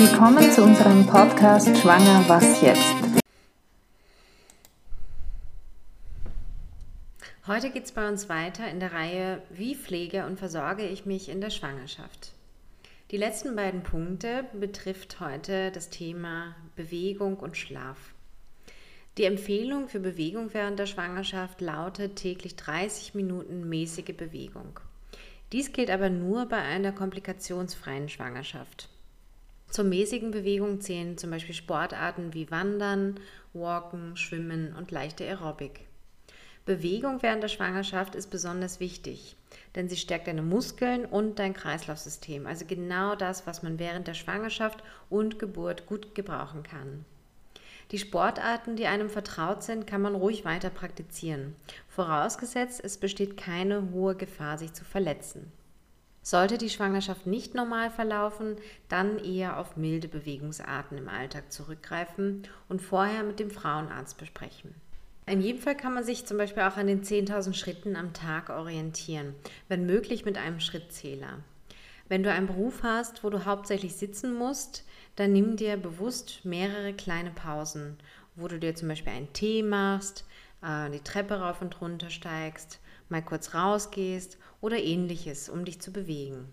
Willkommen zu unserem Podcast Schwanger Was jetzt? Heute geht es bei uns weiter in der Reihe Wie pflege und versorge ich mich in der Schwangerschaft? Die letzten beiden Punkte betrifft heute das Thema Bewegung und Schlaf. Die Empfehlung für Bewegung während der Schwangerschaft lautet täglich 30 Minuten mäßige Bewegung. Dies gilt aber nur bei einer komplikationsfreien Schwangerschaft. Zur mäßigen Bewegung zählen zum Beispiel Sportarten wie Wandern, Walken, Schwimmen und leichte Aerobic. Bewegung während der Schwangerschaft ist besonders wichtig, denn sie stärkt deine Muskeln und dein Kreislaufsystem, also genau das, was man während der Schwangerschaft und Geburt gut gebrauchen kann. Die Sportarten, die einem vertraut sind, kann man ruhig weiter praktizieren, vorausgesetzt es besteht keine hohe Gefahr, sich zu verletzen. Sollte die Schwangerschaft nicht normal verlaufen, dann eher auf milde Bewegungsarten im Alltag zurückgreifen und vorher mit dem Frauenarzt besprechen. In jedem Fall kann man sich zum Beispiel auch an den 10.000 Schritten am Tag orientieren, wenn möglich mit einem Schrittzähler. Wenn du einen Beruf hast, wo du hauptsächlich sitzen musst, dann nimm dir bewusst mehrere kleine Pausen, wo du dir zum Beispiel einen Tee machst, äh, die Treppe rauf und runter steigst, mal kurz rausgehst oder ähnliches, um dich zu bewegen.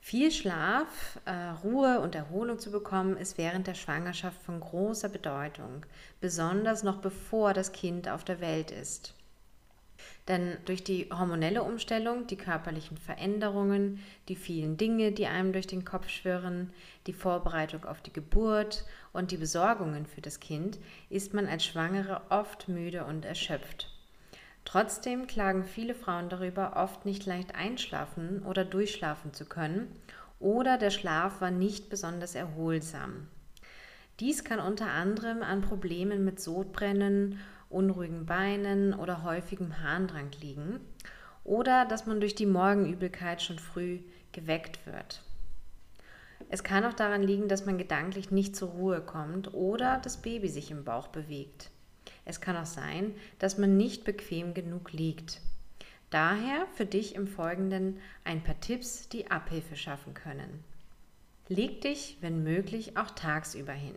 Viel Schlaf, äh, Ruhe und Erholung zu bekommen, ist während der Schwangerschaft von großer Bedeutung, besonders noch bevor das Kind auf der Welt ist. Denn durch die hormonelle Umstellung, die körperlichen Veränderungen, die vielen Dinge, die einem durch den Kopf schwirren, die Vorbereitung auf die Geburt und die Besorgungen für das Kind, ist man als Schwangere oft müde und erschöpft. Trotzdem klagen viele Frauen darüber, oft nicht leicht einschlafen oder durchschlafen zu können oder der Schlaf war nicht besonders erholsam. Dies kann unter anderem an Problemen mit Sodbrennen unruhigen Beinen oder häufigem Harndrang liegen oder dass man durch die Morgenübelkeit schon früh geweckt wird. Es kann auch daran liegen, dass man gedanklich nicht zur Ruhe kommt oder das Baby sich im Bauch bewegt. Es kann auch sein, dass man nicht bequem genug liegt. Daher für dich im Folgenden ein paar Tipps, die Abhilfe schaffen können. Leg dich, wenn möglich, auch tagsüber hin.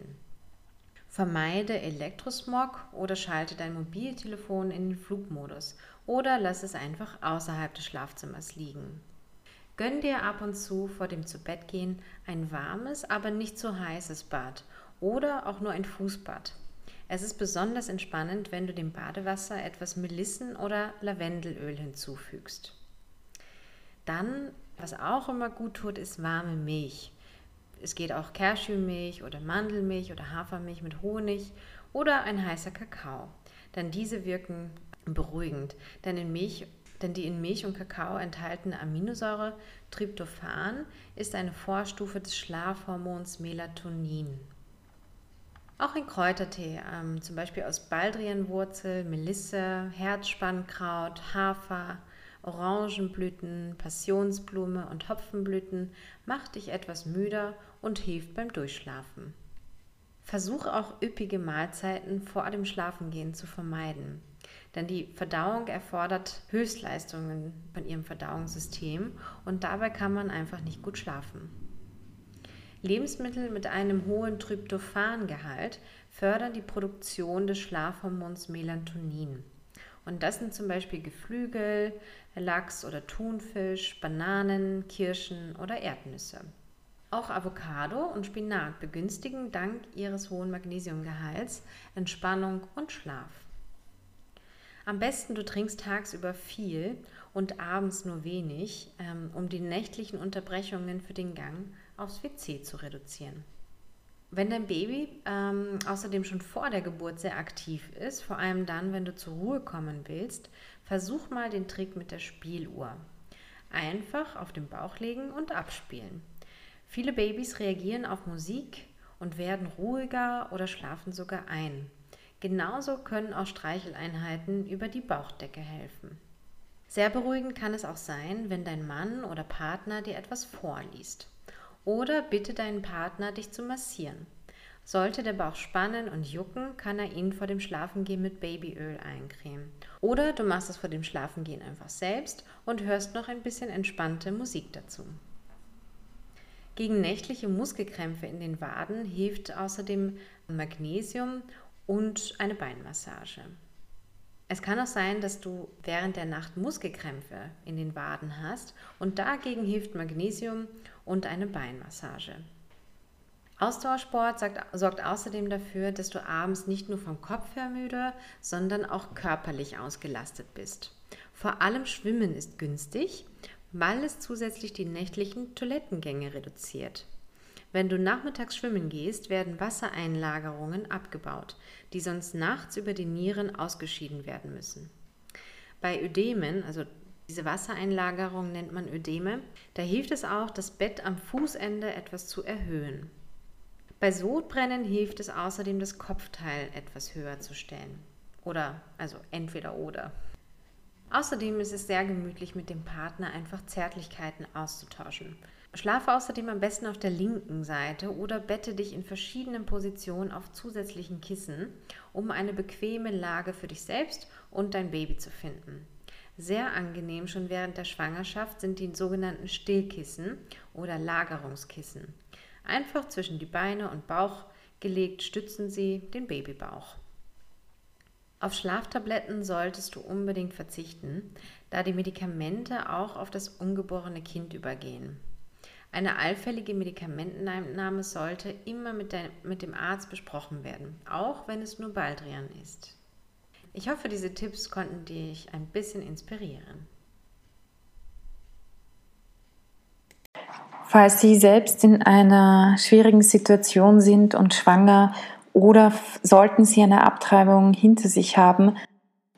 Vermeide Elektrosmog oder schalte dein Mobiltelefon in den Flugmodus oder lass es einfach außerhalb des Schlafzimmers liegen. Gönn dir ab und zu vor dem Zubettgehen ein warmes, aber nicht zu heißes Bad oder auch nur ein Fußbad. Es ist besonders entspannend, wenn du dem Badewasser etwas Melissen- oder Lavendelöl hinzufügst. Dann, was auch immer gut tut, ist warme Milch. Es geht auch Cashewmilch oder Mandelmilch oder Hafermilch mit Honig oder ein heißer Kakao. Denn diese wirken beruhigend, denn, in Milch, denn die in Milch und Kakao enthaltene Aminosäure Tryptophan ist eine Vorstufe des Schlafhormons Melatonin. Auch ein Kräutertee, ähm, zum Beispiel aus Baldrianwurzel, Melisse, Herzspannkraut, Hafer, Orangenblüten, Passionsblume und Hopfenblüten macht dich etwas müder und hilft beim Durchschlafen. Versuch auch üppige Mahlzeiten vor dem Schlafengehen zu vermeiden, denn die Verdauung erfordert Höchstleistungen von ihrem Verdauungssystem und dabei kann man einfach nicht gut schlafen. Lebensmittel mit einem hohen Tryptophangehalt fördern die Produktion des Schlafhormons Melatonin. Und das sind zum Beispiel Geflügel, Lachs oder Thunfisch, Bananen, Kirschen oder Erdnüsse. Auch Avocado und Spinat begünstigen dank ihres hohen Magnesiumgehalts Entspannung und Schlaf. Am besten du trinkst tagsüber viel und abends nur wenig, ähm, um die nächtlichen Unterbrechungen für den Gang aufs WC zu reduzieren. Wenn dein Baby ähm, außerdem schon vor der Geburt sehr aktiv ist, vor allem dann, wenn du zur Ruhe kommen willst, versuch mal den Trick mit der Spieluhr. Einfach auf den Bauch legen und abspielen. Viele Babys reagieren auf Musik und werden ruhiger oder schlafen sogar ein. Genauso können auch Streicheleinheiten über die Bauchdecke helfen. Sehr beruhigend kann es auch sein, wenn dein Mann oder Partner dir etwas vorliest. Oder bitte deinen Partner, dich zu massieren. Sollte der Bauch spannen und jucken, kann er ihn vor dem Schlafengehen mit Babyöl eincremen. Oder du machst es vor dem Schlafengehen einfach selbst und hörst noch ein bisschen entspannte Musik dazu. Gegen nächtliche Muskelkrämpfe in den Waden hilft außerdem Magnesium und eine Beinmassage. Es kann auch sein, dass du während der Nacht Muskelkrämpfe in den Waden hast und dagegen hilft Magnesium und eine Beinmassage. Ausdauersport sagt, sorgt außerdem dafür, dass du abends nicht nur vom Kopf her müde, sondern auch körperlich ausgelastet bist. Vor allem Schwimmen ist günstig, weil es zusätzlich die nächtlichen Toilettengänge reduziert. Wenn du nachmittags schwimmen gehst, werden Wassereinlagerungen abgebaut, die sonst nachts über die Nieren ausgeschieden werden müssen. Bei Ödemen, also diese Wassereinlagerung nennt man Ödeme, da hilft es auch, das Bett am Fußende etwas zu erhöhen. Bei Sodbrennen hilft es außerdem, das Kopfteil etwas höher zu stellen. Oder, also entweder oder. Außerdem ist es sehr gemütlich, mit dem Partner einfach Zärtlichkeiten auszutauschen. Schlafe außerdem am besten auf der linken Seite oder bette dich in verschiedenen Positionen auf zusätzlichen Kissen, um eine bequeme Lage für dich selbst und dein Baby zu finden. Sehr angenehm schon während der Schwangerschaft sind die sogenannten Stillkissen oder Lagerungskissen. Einfach zwischen die Beine und Bauch gelegt stützen sie den Babybauch. Auf Schlaftabletten solltest du unbedingt verzichten, da die Medikamente auch auf das ungeborene Kind übergehen. Eine allfällige Medikamenteneinnahme sollte immer mit, dein, mit dem Arzt besprochen werden, auch wenn es nur Baldrian ist. Ich hoffe, diese Tipps konnten dich ein bisschen inspirieren. Falls Sie selbst in einer schwierigen Situation sind und schwanger oder sollten Sie eine Abtreibung hinter sich haben,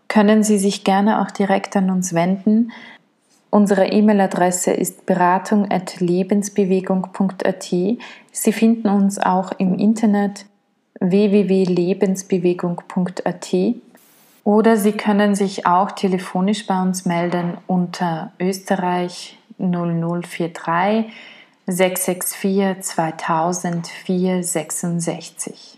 können Sie sich gerne auch direkt an uns wenden. Unsere E-Mail-Adresse ist beratung.lebensbewegung.at. Sie finden uns auch im Internet www.lebensbewegung.at oder Sie können sich auch telefonisch bei uns melden unter Österreich 0043 664 2000 466.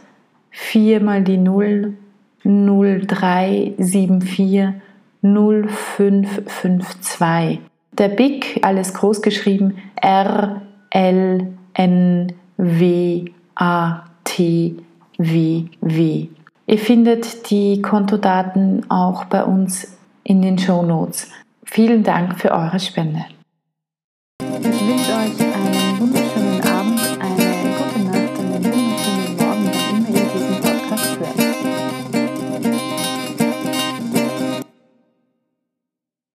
4 mal die 0 0374 0552. Der BIC, alles groß geschrieben, R L N W A T W W. Ihr findet die Kontodaten auch bei uns in den Show Notes. Vielen Dank für eure Spende. Ich wünsche euch eine